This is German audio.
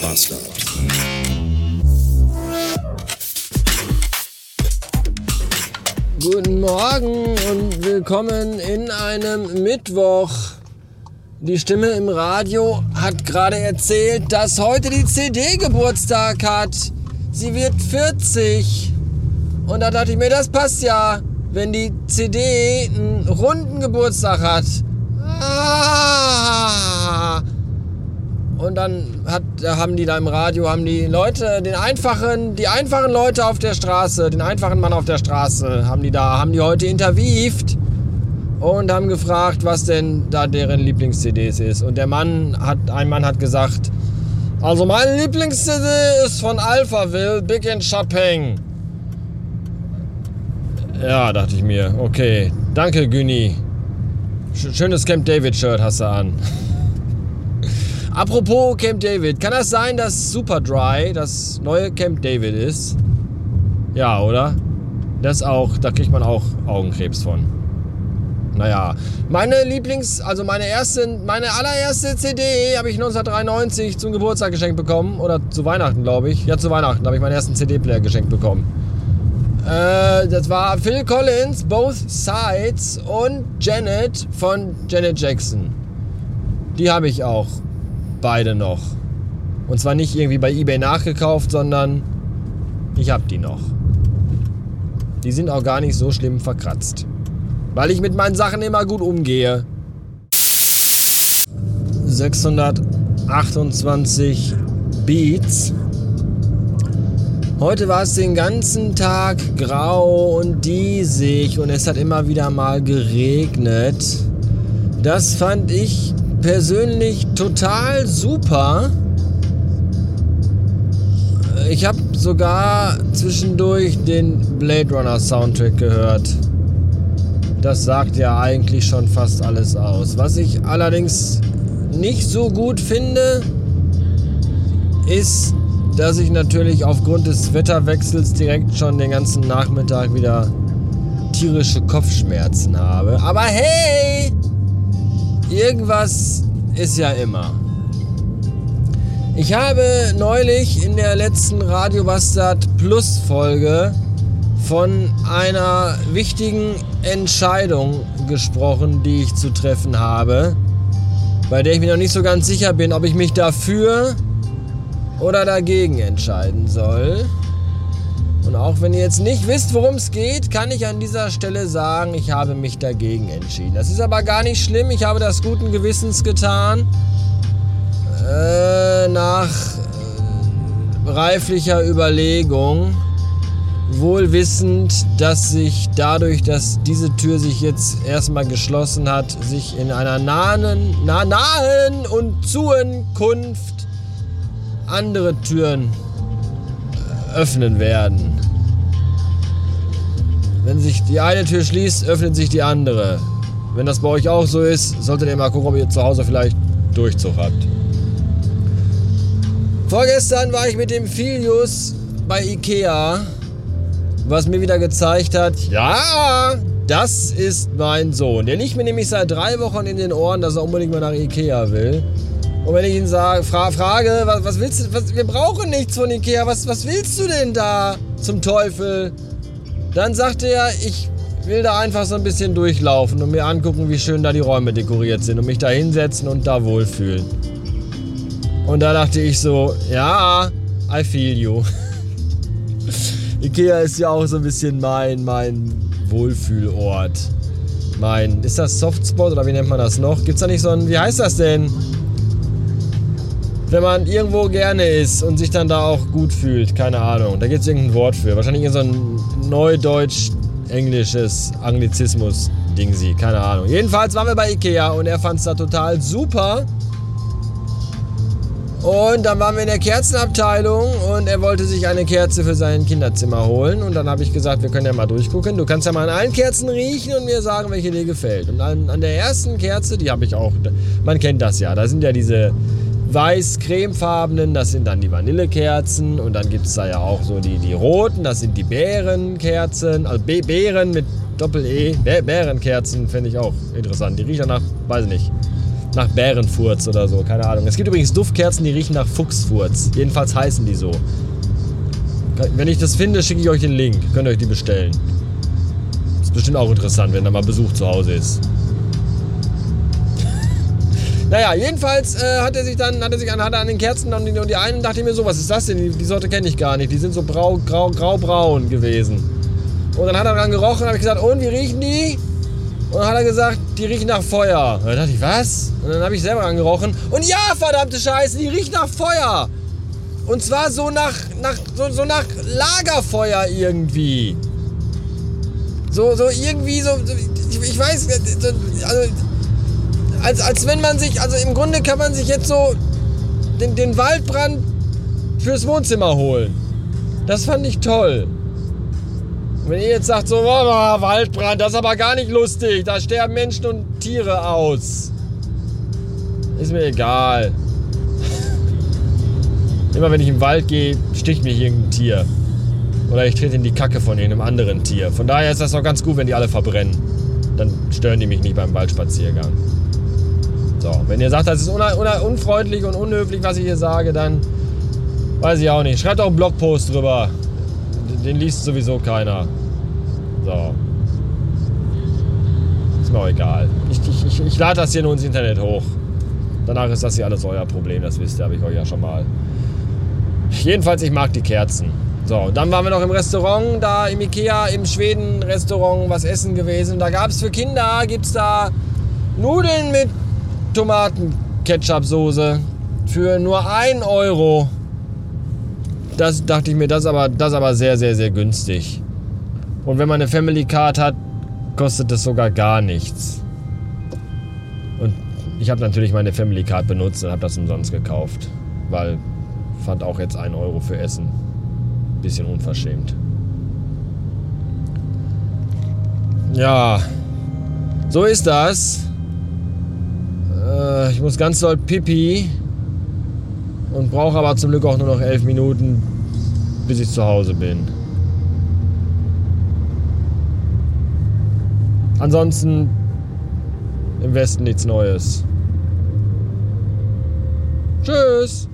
Bastard. Guten Morgen und willkommen in einem Mittwoch. Die Stimme im Radio hat gerade erzählt, dass heute die CD Geburtstag hat. Sie wird 40. Und da dachte ich mir, das passt ja, wenn die CD einen runden Geburtstag hat. Ah. Und dann hat, haben die da im Radio, haben die Leute, den einfachen, die einfachen Leute auf der Straße, den einfachen Mann auf der Straße, haben die da, haben die heute interviewt und haben gefragt, was denn da deren Lieblings-CDs ist. Und der Mann hat, ein Mann hat gesagt, also mein Lieblings-CD ist von Alphaville, Big in Chopin. Ja, dachte ich mir, okay, danke Günni. Schönes Camp David Shirt hast du an. Apropos Camp David, kann das sein, dass Super Dry das neue Camp David ist? Ja, oder? Das auch, da kriegt man auch Augenkrebs von. Naja, meine Lieblings-, also meine erste, meine allererste CD habe ich 1993 zum Geburtstag geschenkt bekommen. Oder zu Weihnachten, glaube ich. Ja, zu Weihnachten habe ich meinen ersten CD-Player geschenkt bekommen. Äh, das war Phil Collins, Both Sides und Janet von Janet Jackson. Die habe ich auch. Beide noch. Und zwar nicht irgendwie bei eBay nachgekauft, sondern ich habe die noch. Die sind auch gar nicht so schlimm verkratzt. Weil ich mit meinen Sachen immer gut umgehe. 628 Beats. Heute war es den ganzen Tag grau und diesig und es hat immer wieder mal geregnet. Das fand ich persönlich total super. Ich habe sogar zwischendurch den Blade Runner Soundtrack gehört. Das sagt ja eigentlich schon fast alles aus. Was ich allerdings nicht so gut finde, ist, dass ich natürlich aufgrund des Wetterwechsels direkt schon den ganzen Nachmittag wieder tierische Kopfschmerzen habe. Aber hey, irgendwas ist ja immer. Ich habe neulich in der letzten Radio Bastard Plus Folge von einer wichtigen Entscheidung gesprochen, die ich zu treffen habe, bei der ich mir noch nicht so ganz sicher bin, ob ich mich dafür oder dagegen entscheiden soll. Und auch wenn ihr jetzt nicht wisst, worum es geht, kann ich an dieser Stelle sagen, ich habe mich dagegen entschieden. Das ist aber gar nicht schlimm. Ich habe das guten Gewissens getan. Äh, nach äh, reiflicher Überlegung, wohl wissend, dass sich dadurch, dass diese Tür sich jetzt erstmal geschlossen hat, sich in einer nahen, na, nahen und Zukunft andere Türen öffnen werden. Wenn sich die eine Tür schließt, öffnet sich die andere. Wenn das bei euch auch so ist, solltet ihr mal gucken, ob ihr zu Hause vielleicht Durchzug habt. Vorgestern war ich mit dem Filius bei Ikea, was mir wieder gezeigt hat, ja, das ist mein Sohn. Der liegt mir nämlich seit drei Wochen in den Ohren, dass er unbedingt mal nach Ikea will. Und wenn ich ihn sage, fra frage, was, was willst du, was, wir brauchen nichts von Ikea, was, was willst du denn da zum Teufel? Dann sagt er, ich will da einfach so ein bisschen durchlaufen und mir angucken, wie schön da die Räume dekoriert sind und mich da hinsetzen und da wohlfühlen. Und da dachte ich so, ja, I feel you. Ikea ist ja auch so ein bisschen mein, mein Wohlfühlort. Mein, ist das Softspot oder wie nennt man das noch? Gibt's da nicht so ein, wie heißt das denn? Wenn man irgendwo gerne ist und sich dann da auch gut fühlt, keine Ahnung. Da gibt es irgendein Wort für. Wahrscheinlich so ein neudeutsch-englisches Anglizismus-Dingsi, keine Ahnung. Jedenfalls waren wir bei Ikea und er fand es da total super. Und dann waren wir in der Kerzenabteilung und er wollte sich eine Kerze für sein Kinderzimmer holen. Und dann habe ich gesagt, wir können ja mal durchgucken. Du kannst ja mal an allen Kerzen riechen und mir sagen, welche dir gefällt. Und an, an der ersten Kerze, die habe ich auch, man kennt das ja, da sind ja diese weiß-cremefarbenen, das sind dann die Vanillekerzen und dann gibt es da ja auch so die, die roten, das sind die Bärenkerzen, also Be Beeren mit Doppel-E, Bärenkerzen finde ich auch interessant. Die riechen nach, weiß ich nicht, nach Bärenfurz oder so, keine Ahnung. Es gibt übrigens Duftkerzen, die riechen nach Fuchsfurz. Jedenfalls heißen die so. Wenn ich das finde, schicke ich euch den Link. Könnt ihr euch die bestellen. Ist bestimmt auch interessant, wenn da mal Besuch zu Hause ist. Naja, jedenfalls äh, hat er sich dann, hat er sich an, hat er an den Kerzen und die, und die einen dachte ich mir so, was ist das denn? Die, die Sorte kenne ich gar nicht. Die sind so brau, grau, graubraun gewesen. Und dann hat er dran gerochen und habe ich gesagt, und wie riechen die? Und dann hat er gesagt, die riechen nach Feuer. Und dann dachte ich, was? Und dann habe ich selber angerochen. Und ja, verdammte Scheiße, die riechen nach Feuer. Und zwar so nach, nach, so, so nach Lagerfeuer irgendwie. So, so irgendwie so, ich, ich weiß, also als, als wenn man sich, also im Grunde kann man sich jetzt so den, den Waldbrand fürs Wohnzimmer holen. Das fand ich toll. Wenn ihr jetzt sagt, so, oh, Waldbrand, das ist aber gar nicht lustig, da sterben Menschen und Tiere aus. Ist mir egal. Immer wenn ich im Wald gehe, sticht mich irgendein Tier. Oder ich trete in die Kacke von irgendeinem anderen Tier. Von daher ist das doch ganz gut, wenn die alle verbrennen. Dann stören die mich nicht beim Waldspaziergang. So, wenn ihr sagt, das ist unfreundlich und unhöflich, was ich hier sage, dann weiß ich auch nicht. Schreibt auch einen Blogpost drüber. Den liest sowieso keiner. So. Ist mir auch egal. Ich, ich, ich, ich lade das hier nur ins Internet hoch. Danach ist das hier alles euer Problem, das wisst ihr, habe ich euch ja schon mal. Jedenfalls, ich mag die Kerzen. So, und dann waren wir noch im Restaurant, da im Ikea, im Schweden-Restaurant was essen gewesen. Da gab es für Kinder, gibt da Nudeln mit Tomaten-Ketchup-Soße für nur 1 Euro. Das dachte ich mir, das aber, das aber sehr, sehr, sehr günstig. Und wenn man eine Family Card hat, kostet das sogar gar nichts. Und ich habe natürlich meine Family Card benutzt und habe das umsonst gekauft. Weil fand auch jetzt 1 Euro für Essen. Bisschen unverschämt. Ja, so ist das. Äh, ich muss ganz doll pipi und brauche aber zum Glück auch nur noch elf Minuten, bis ich zu Hause bin. Ansonsten im Westen nichts Neues. Tschüss.